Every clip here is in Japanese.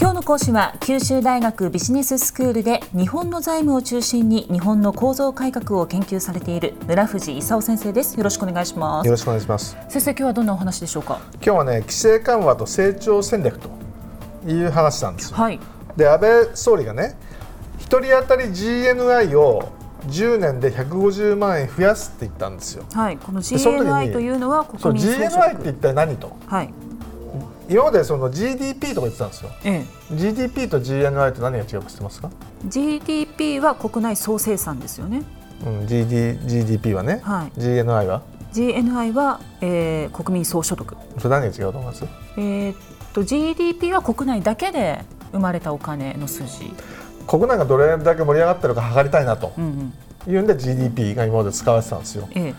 今日の講師は九州大学ビジネススクールで日本の財務を中心に日本の構造改革を研究されている村藤勲先生です。よろしくお願いします。よろしくお願いします。先生今日はどんなお話でしょうか？今日はね規制緩和と成長戦略という話なんですよ、はい。で安倍総理がね一人当たり GNI を10年で150万円増やすって言ったんですよ。はい。このその時に GNI というのは国民総所 GNI って得一体何と？はい今までその GDP とか言ってたんですよ。え GDP と GNI って何が違うか知ってますか、え GDP は国内総生産ですよね。うん、GD GDP はね、はい。GNI は？GNI は、えー国民総所得。それ何が違うと思います？えーっと GDP は国内だけで生まれたお金の数字。国内がどれだけ盛り上がってるか測りたいなと。うんうん。いうんで GDP が今まで使われてたんですよ。ええ。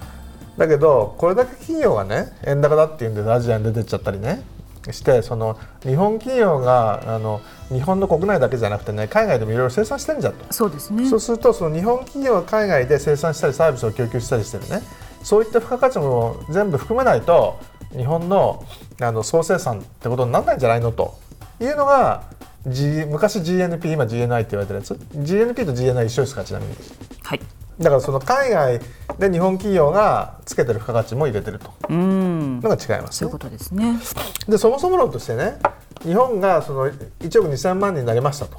だけどこれだけ企業がね円高だっていうんでアジアに出てっちゃったりねしてその日本企業があの日本の国内だけじゃなくてね海外でもいろいろ生産してるんじゃんと、そうですね。そうするとその日本企業が海外で生産したりサービスを供給したりしてるね。そういった付加価値も全部含めないと日本のあの総生産ってことにならないんじゃないのと。いうのが、G、昔 GNP 今 GNI って言われてるやつ。GNP と GNI 一緒ですかちなみに。はいだからその海外で日本企業がつけてる付加価値も入れてると。うん。のが違いますね。そういうことですね。でそもそも論としてね日本がその1億2000万人になりましたと。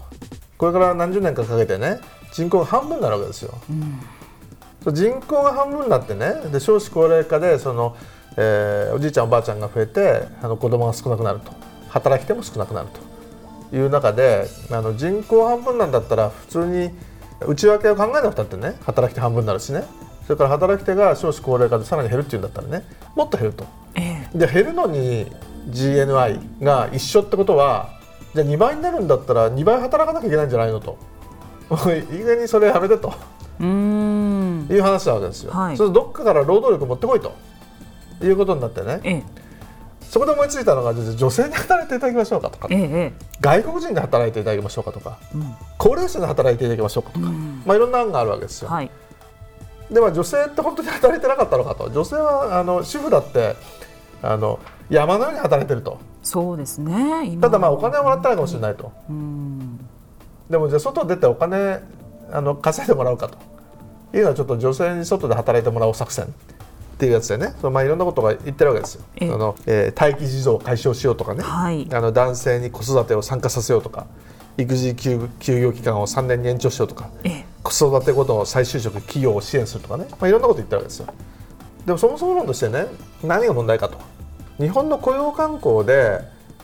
これから何十年かかけてね人口が半分になるわけですよ、そう人口が半分になってねで少子高齢化でその、えーおじいちゃんおばあちゃんが増えてあの子供が少なくなると。働き手も少なくなると。いう中であの人口半分なんだったら普通に内訳を考えなくたってね働き手半分になるしね。それから働き手が少子高齢化でさらに減るっていうんだったらねもっと減ると。ええ。で減るのに GNI が一緒ってことはじゃあ2倍になるんだったら2倍働かなきゃいけないんじゃないのと。意外にそれやめてと。うーん。いう話なわけですよ。はい。それどっかから労働力持ってこいと。いうことになってね。ええそこで思いついたのが女性に働いていただきましょうかとかえええ外国人で働いていただきましょうかとかえうん。高齢者で働いていただきましょうかとか、うん。まあ、いろんな案があるわけですよ。はい。では女性って本当に働いてなかったのかと。女性はあの主婦だってあの山のように働いてると。そうですね今。ただまあお金はもらってないかもしれないと。うん。でもじゃあ外出てお金あの稼いでもらうかと。いうのはちょっと女性に外で働いてもらおう作戦っていうやつでね。そのまあいろんなことが言ってるわけですよ。ええ。そのえー待機児童を解消しようとかね、はい。あの男性に子育てを参加させようとか。育児休休業期間を3年に延長しようとか。ええ。子育て後の再就職企業を支援するとかね、まあ、いろんなこと言ってるわけですよ。でもそもそも論としてね何が問題かと。日本の雇用慣行で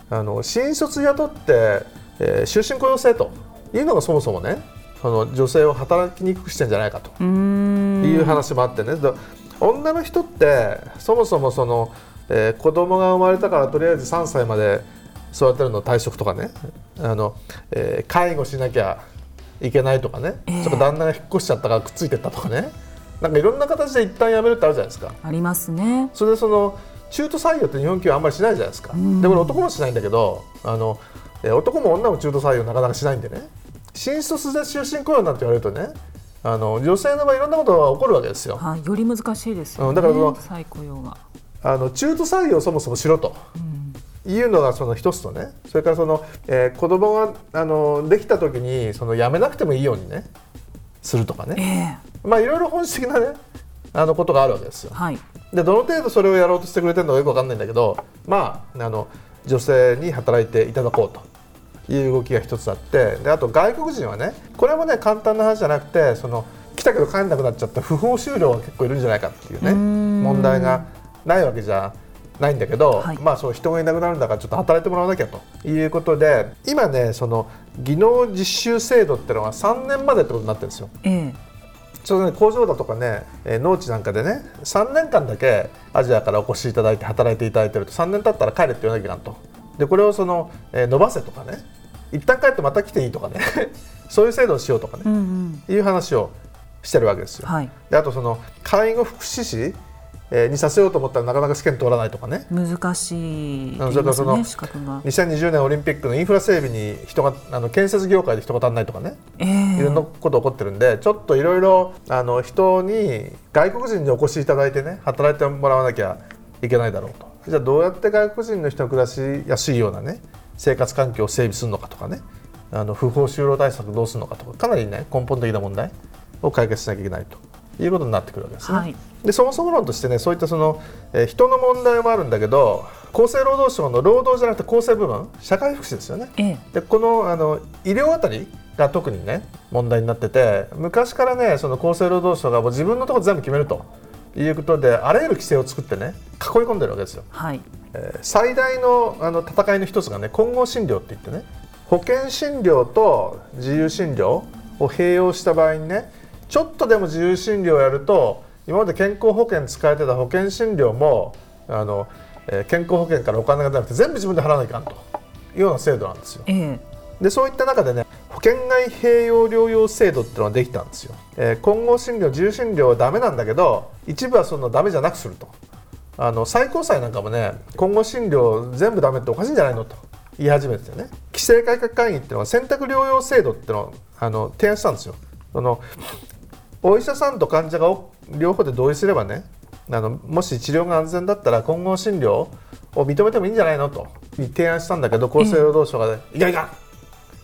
あの新卒雇って、えー終身雇用制と。いうのがそもそもねその女性を働きにくくしてんじゃないかと。いう話もあってね、で女の人ってそもそもその、えー子供が生まれたからとりあえず3歳まで育てるの退職とかね。あの、えー介護しなきゃいけないとかね、ええ。それから旦那が引っ越しちゃったからくっついてったとかね。なんかいろんな形で一旦辞めるってあるじゃないですか。ありますね。それでその中途採用って日本企業あんまりしないじゃないですか、ん。でこれ男もしないんだけどあのえー男も女も中途採用なかなかしないんでね。新卒で終身雇用なんて言われるとねあの女性の場合いろんなことが起こるわけですよ。はいより難しいですよねうんだからその再雇用が。あの中途採用をそもそもしろというのがその一つとねそれからその、えー子供があのできた時にその辞めなくてもいいようにねするとかえねえ。まあいろいろ本質的なねあのことがあるわけですよ。はい。でどの程度それをやろうとしてくれてるのかよくわかんないんだけどまああの女性に働いていただこうという動きが一つあってであと外国人はねこれもね簡単な話じゃなくてその来たけど帰んなくなっちゃった不法就労が結構いるんじゃないかっていうね問題がないわけじゃないんだけど、はい。まあそう人がいなくなるんだからちょっと働いてもらわなきゃということで今ねその技能実習制度ってのは3年までってことになってるんですよ。ええ。ちょうどね工場だとかね、えー農地なんかでね3年間だけアジアからお越しいただいて働いていただいてると3年経ったら帰れって言わなきゃいけないと。でこれをその、えー伸ばせとかね一旦帰ってまた来ていいとかね。そういう制度をしようとかね、うんうん。いう話をしてるわけですよ。はい。であとその介護福祉士えーにさせようと思ったらなかなか試験通らないとかね。難しいってあの言いますそれからそのね資格が。2020年オリンピックのインフラ整備に人があの建設業界で人が足んないとかね。ええ。いろんなこと起こってるんでちょっといろいろあの人に外国人にお越しいただいてね働いてもらわなきゃいけないだろうと。じゃあどうやって外国人の人が暮らしやすいようなね生活環境を整備するのかとかねあの不法就労対策どうするのかとかかなりね根本的な問題を解決しなきゃいけないということになってくるわけですね。はい、でそもそも論としてねそういったその、えー、人の問題もあるんだけど厚生労働省の労働じゃなくて厚生部門社会福祉ですよね。ええ、でこのあの医療あたりが特にね問題になってて昔からねその厚生労働省がもう自分のところ全部決めるということであらゆる規制を作ってね囲い込んでるわけですよ。はいえー、最大のあの戦いの一つがね混合診療って言ってね保険診療と自由診療を併用した場合にねちょっとでも自由診療をやると今まで健康保険使えてた保険診療もあの、えー、健康保険からお金が出なくて全部自分で払わないかんというような制度なんですよ。えー、でそういった中でね保険外併用療養制度っていうのができたんですよ。えー、混合診療自由診療はダメなんだけど一部はそのダメじゃなくすると。あの最高裁なんかもね混合診療全部ダメっておかしいんじゃないのと言い始めてね規制改革会議っていうのは選択療養制度っていうのをあの提案したんですよ。そのお医者さんと患者が両方で同意すればねあのもし治療が安全だったら混合診療を認めてもいいんじゃないのと提案したんだけど厚生労働省が、ね、いやいや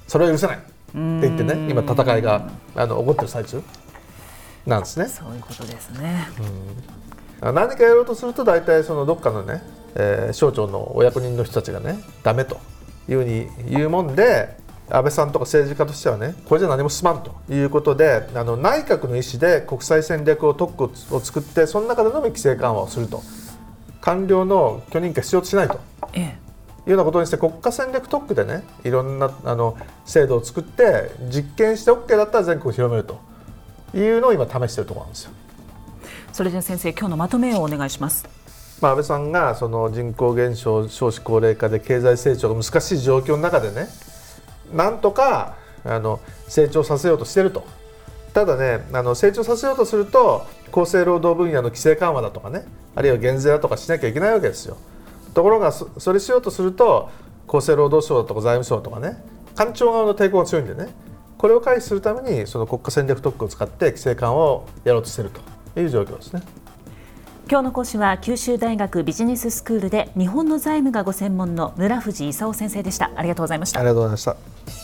それは許せない。って言ってね今戦いがあの起こってる最中。なんですね。そういうことですね、うん、何かやろうとすると大体そのどっかのね、えー、省庁のお役人の人たちがねダメというふうに言うもんで安倍さんとか政治家としてはねこれじゃ何も進まんということであの内閣の意思で国際戦略を特区を作ってその中でのみ規制緩和をすると。官僚の許認可必要としないと、ええ、いうようなことにして国家戦略特区でねいろんなあの制度を作って実験して OK だったら全国広めるというのを今試しているところなんですよ。それでは先生今日のまとめをお願いします。まあ、安倍さんがその人口減少少子高齢化で経済成長が難しい状況の中でねなんとかあの成長させようとしてるとただねあの成長させようとすると厚生労働分野の規制緩和だとかねあるいは減税だとかしなきゃいけないわけですよところがそれしようとすると厚生労働省だとか財務省とかね官庁側の抵抗が強いんでね。これを回避するためにその国家戦略特区を使って規制緩和をやろうとしているという状況ですね。今日の講師は九州大学ビジネススクールで日本の財務がご専門の村藤勲先生でした。ありがとうございました。ありがとうございました